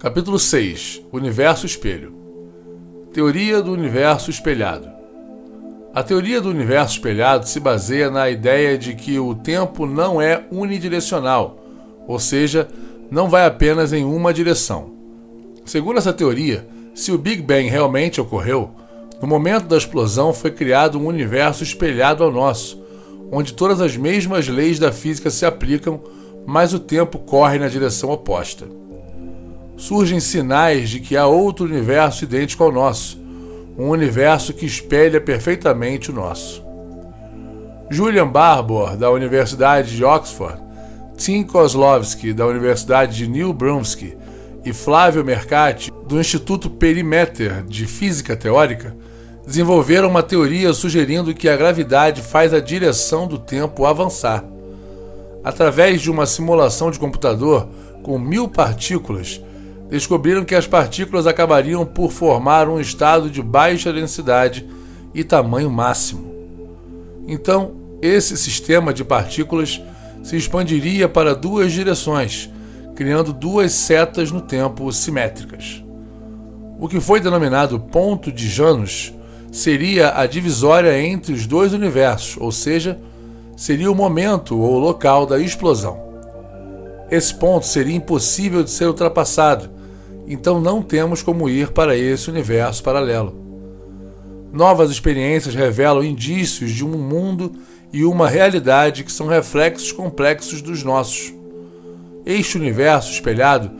Capítulo 6 Universo Espelho. Teoria do Universo Espelhado. A teoria do universo espelhado se baseia na ideia de que o tempo não é unidirecional, ou seja, não vai apenas em uma direção. Segundo essa teoria, se o Big Bang realmente ocorreu, no momento da explosão foi criado um universo espelhado ao nosso, onde todas as mesmas leis da física se aplicam, mas o tempo corre na direção oposta surgem sinais de que há outro universo idêntico ao nosso, um universo que espelha perfeitamente o nosso. Julian Barbour, da Universidade de Oxford, Tim Kozlowski, da Universidade de New Brunswick, e Flávio Mercati, do Instituto Perimeter de Física Teórica, desenvolveram uma teoria sugerindo que a gravidade faz a direção do tempo avançar. Através de uma simulação de computador com mil partículas, descobriram que as partículas acabariam por formar um estado de baixa densidade e tamanho máximo. Então, esse sistema de partículas se expandiria para duas direções, criando duas setas no tempo simétricas. O que foi denominado ponto de Janus seria a divisória entre os dois universos, ou seja, seria o momento ou local da explosão. Esse ponto seria impossível de ser ultrapassado então não temos como ir para esse universo paralelo. Novas experiências revelam indícios de um mundo e uma realidade que são reflexos complexos dos nossos. Este universo espelhado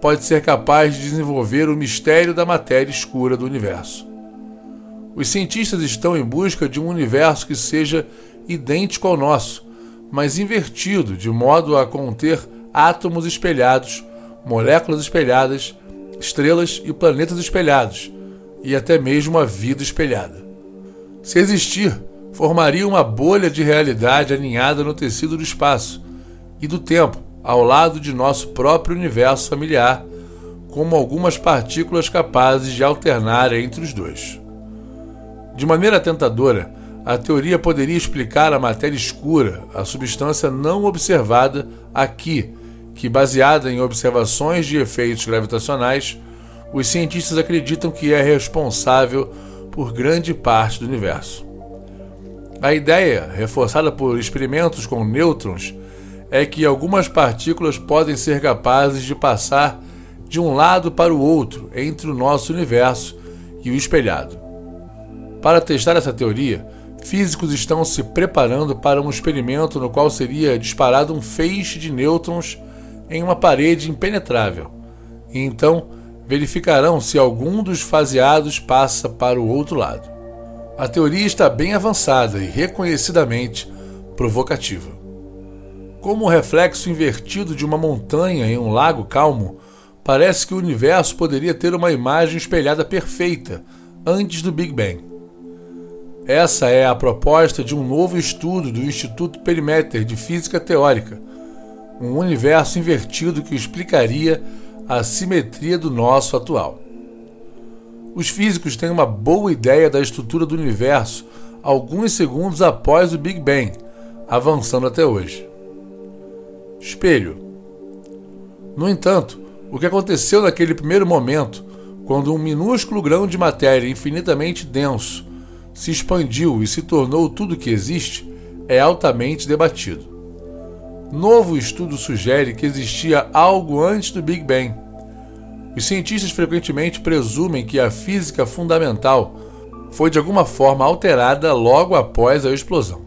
pode ser capaz de desenvolver o mistério da matéria escura do universo. Os cientistas estão em busca de um universo que seja idêntico ao nosso, mas invertido de modo a conter átomos espelhados, moléculas espelhadas estrelas e planetas espelhados, e até mesmo a vida espelhada. Se existir, formaria uma bolha de realidade aninhada no tecido do espaço e do tempo, ao lado de nosso próprio universo familiar, como algumas partículas capazes de alternar entre os dois. De maneira tentadora, a teoria poderia explicar a matéria escura, a substância não observada aqui que, baseada em observações de efeitos gravitacionais, os cientistas acreditam que é responsável por grande parte do universo. A ideia, reforçada por experimentos com nêutrons, é que algumas partículas podem ser capazes de passar de um lado para o outro entre o nosso universo e o espelhado. Para testar essa teoria, físicos estão se preparando para um experimento no qual seria disparado um feixe de nêutrons em uma parede impenetrável. E então verificarão se algum dos faseados passa para o outro lado. A teoria está bem avançada e reconhecidamente provocativa. Como o reflexo invertido de uma montanha em um lago calmo, parece que o universo poderia ter uma imagem espelhada perfeita antes do Big Bang. Essa é a proposta de um novo estudo do Instituto Perimeter de Física Teórica, um universo invertido que explicaria a simetria do nosso atual. Os físicos têm uma boa ideia da estrutura do universo alguns segundos após o Big Bang, avançando até hoje. Espelho. No entanto, o que aconteceu naquele primeiro momento, quando um minúsculo grão de matéria infinitamente denso se expandiu e se tornou tudo o que existe, é altamente debatido. Novo estudo sugere que existia algo antes do Big Bang. Os cientistas frequentemente presumem que a física fundamental foi de alguma forma alterada logo após a explosão.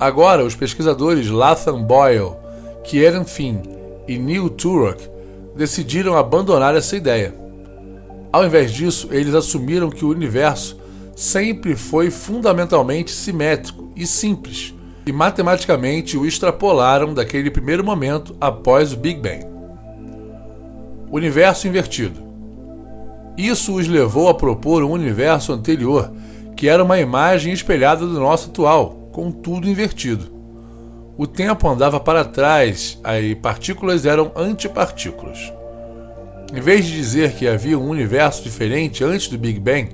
Agora, os pesquisadores Latham Boyle, Kieran Finn e Neil Turok decidiram abandonar essa ideia. Ao invés disso, eles assumiram que o universo sempre foi fundamentalmente simétrico e simples e matematicamente o extrapolaram daquele primeiro momento após o Big Bang. Universo invertido. Isso os levou a propor um universo anterior, que era uma imagem espelhada do nosso atual, com tudo invertido. O tempo andava para trás, aí partículas eram antipartículas. Em vez de dizer que havia um universo diferente antes do Big Bang,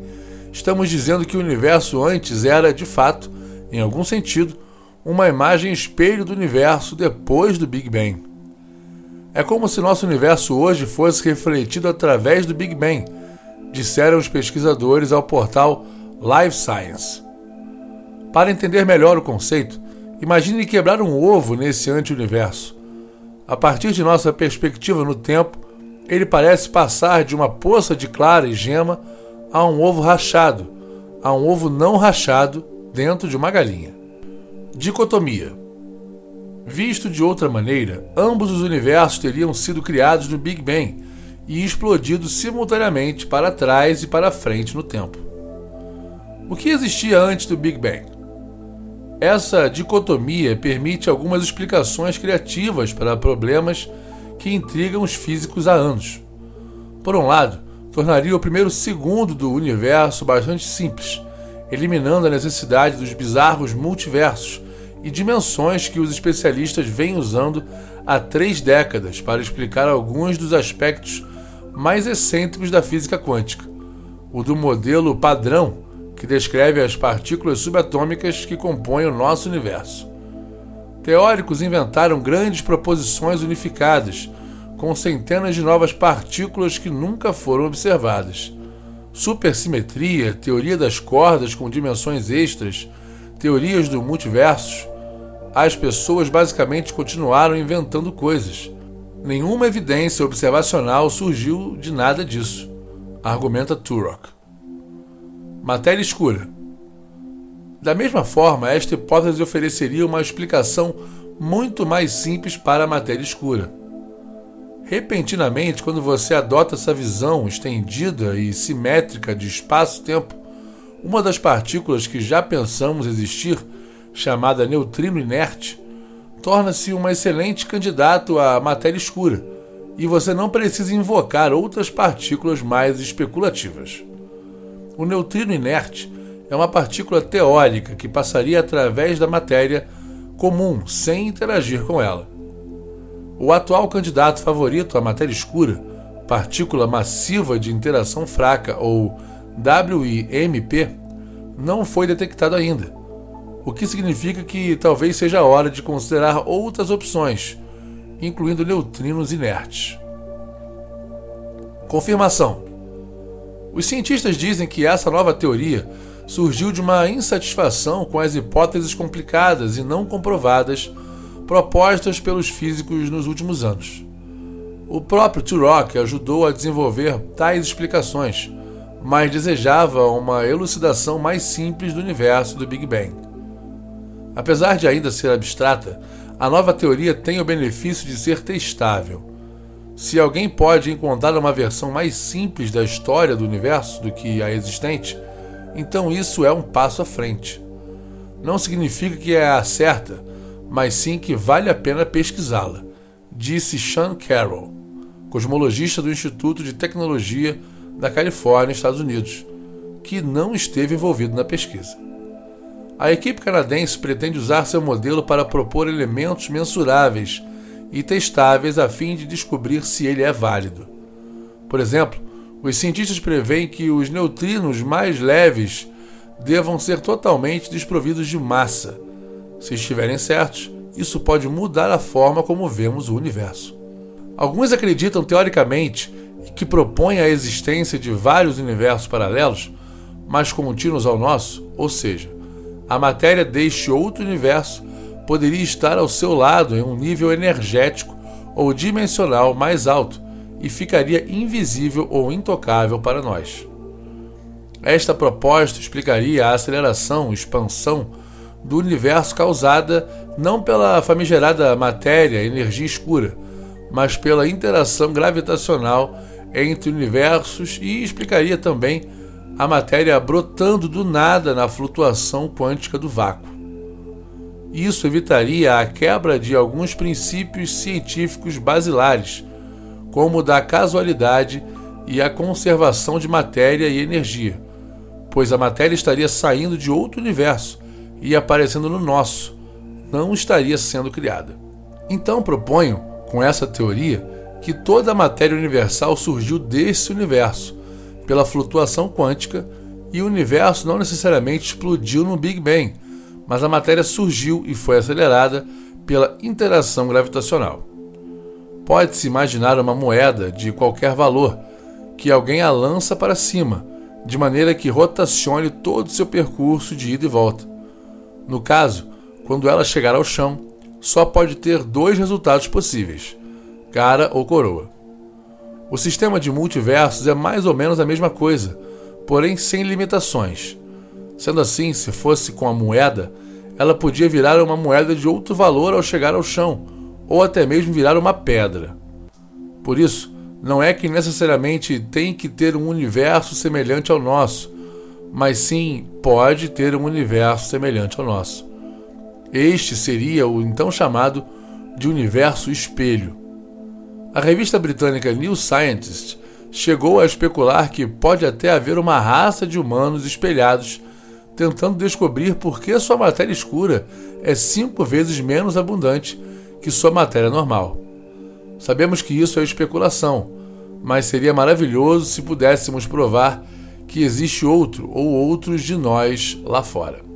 estamos dizendo que o universo antes era, de fato, em algum sentido, uma imagem espelho do universo depois do Big Bang. É como se nosso universo hoje fosse refletido através do Big Bang, disseram os pesquisadores ao portal Life Science. Para entender melhor o conceito, imagine quebrar um ovo nesse anti-universo. A partir de nossa perspectiva no tempo, ele parece passar de uma poça de clara e gema a um ovo rachado, a um ovo não rachado dentro de uma galinha. Dicotomia. Visto de outra maneira, ambos os universos teriam sido criados no Big Bang e explodidos simultaneamente para trás e para frente no tempo. O que existia antes do Big Bang? Essa dicotomia permite algumas explicações criativas para problemas que intrigam os físicos há anos. Por um lado, tornaria o primeiro segundo do universo bastante simples, eliminando a necessidade dos bizarros multiversos e dimensões que os especialistas vêm usando há três décadas para explicar alguns dos aspectos mais excêntricos da física quântica. O do modelo padrão, que descreve as partículas subatômicas que compõem o nosso universo. Teóricos inventaram grandes proposições unificadas, com centenas de novas partículas que nunca foram observadas. Supersimetria, teoria das cordas com dimensões extras, teorias do multiverso. As pessoas basicamente continuaram inventando coisas. Nenhuma evidência observacional surgiu de nada disso, argumenta Turok. Matéria escura. Da mesma forma, esta hipótese ofereceria uma explicação muito mais simples para a matéria escura. Repentinamente, quando você adota essa visão estendida e simétrica de espaço-tempo, uma das partículas que já pensamos existir, chamada neutrino inerte, torna-se um excelente candidato à matéria escura, e você não precisa invocar outras partículas mais especulativas. O neutrino inerte é uma partícula teórica que passaria através da matéria comum sem interagir com ela. O atual candidato favorito à matéria escura, partícula massiva de interação fraca ou WIMP, não foi detectado ainda, o que significa que talvez seja a hora de considerar outras opções, incluindo neutrinos inertes. Confirmação: Os cientistas dizem que essa nova teoria surgiu de uma insatisfação com as hipóteses complicadas e não comprovadas propostas pelos físicos nos últimos anos. O próprio Turok ajudou a desenvolver tais explicações, mas desejava uma elucidação mais simples do universo do Big Bang. Apesar de ainda ser abstrata, a nova teoria tem o benefício de ser testável. Se alguém pode encontrar uma versão mais simples da história do universo do que a existente, então isso é um passo à frente. Não significa que é a certa, mas sim que vale a pena pesquisá-la, disse Sean Carroll, cosmologista do Instituto de Tecnologia da Califórnia, Estados Unidos, que não esteve envolvido na pesquisa. A equipe canadense pretende usar seu modelo para propor elementos mensuráveis e testáveis a fim de descobrir se ele é válido. Por exemplo, os cientistas preveem que os neutrinos mais leves devam ser totalmente desprovidos de massa se estiverem certos, isso pode mudar a forma como vemos o universo. Alguns acreditam teoricamente que propõe a existência de vários universos paralelos, mas contínuos ao nosso, ou seja, a matéria deste outro universo poderia estar ao seu lado em um nível energético ou dimensional mais alto e ficaria invisível ou intocável para nós. Esta proposta explicaria a aceleração, expansão do universo causada não pela famigerada matéria, energia escura, mas pela interação gravitacional entre universos e explicaria também a matéria brotando do nada na flutuação quântica do vácuo. Isso evitaria a quebra de alguns princípios científicos basilares, como o da casualidade e a conservação de matéria e energia, pois a matéria estaria saindo de outro universo e aparecendo no nosso, não estaria sendo criada. Então proponho, com essa teoria, que toda a matéria universal surgiu desse universo, pela flutuação quântica, e o universo não necessariamente explodiu no Big Bang, mas a matéria surgiu e foi acelerada pela interação gravitacional. Pode-se imaginar uma moeda de qualquer valor que alguém a lança para cima, de maneira que rotacione todo o seu percurso de ida e volta. No caso, quando ela chegar ao chão, só pode ter dois resultados possíveis: cara ou coroa. O sistema de multiversos é mais ou menos a mesma coisa, porém sem limitações. Sendo assim, se fosse com a moeda, ela podia virar uma moeda de outro valor ao chegar ao chão, ou até mesmo virar uma pedra. Por isso, não é que necessariamente tem que ter um universo semelhante ao nosso, mas sim pode ter um universo semelhante ao nosso. Este seria o então chamado de universo espelho. A revista britânica New Scientist chegou a especular que pode até haver uma raça de humanos espelhados tentando descobrir por que sua matéria escura é cinco vezes menos abundante que sua matéria normal. Sabemos que isso é especulação, mas seria maravilhoso se pudéssemos provar que existe outro ou outros de nós lá fora.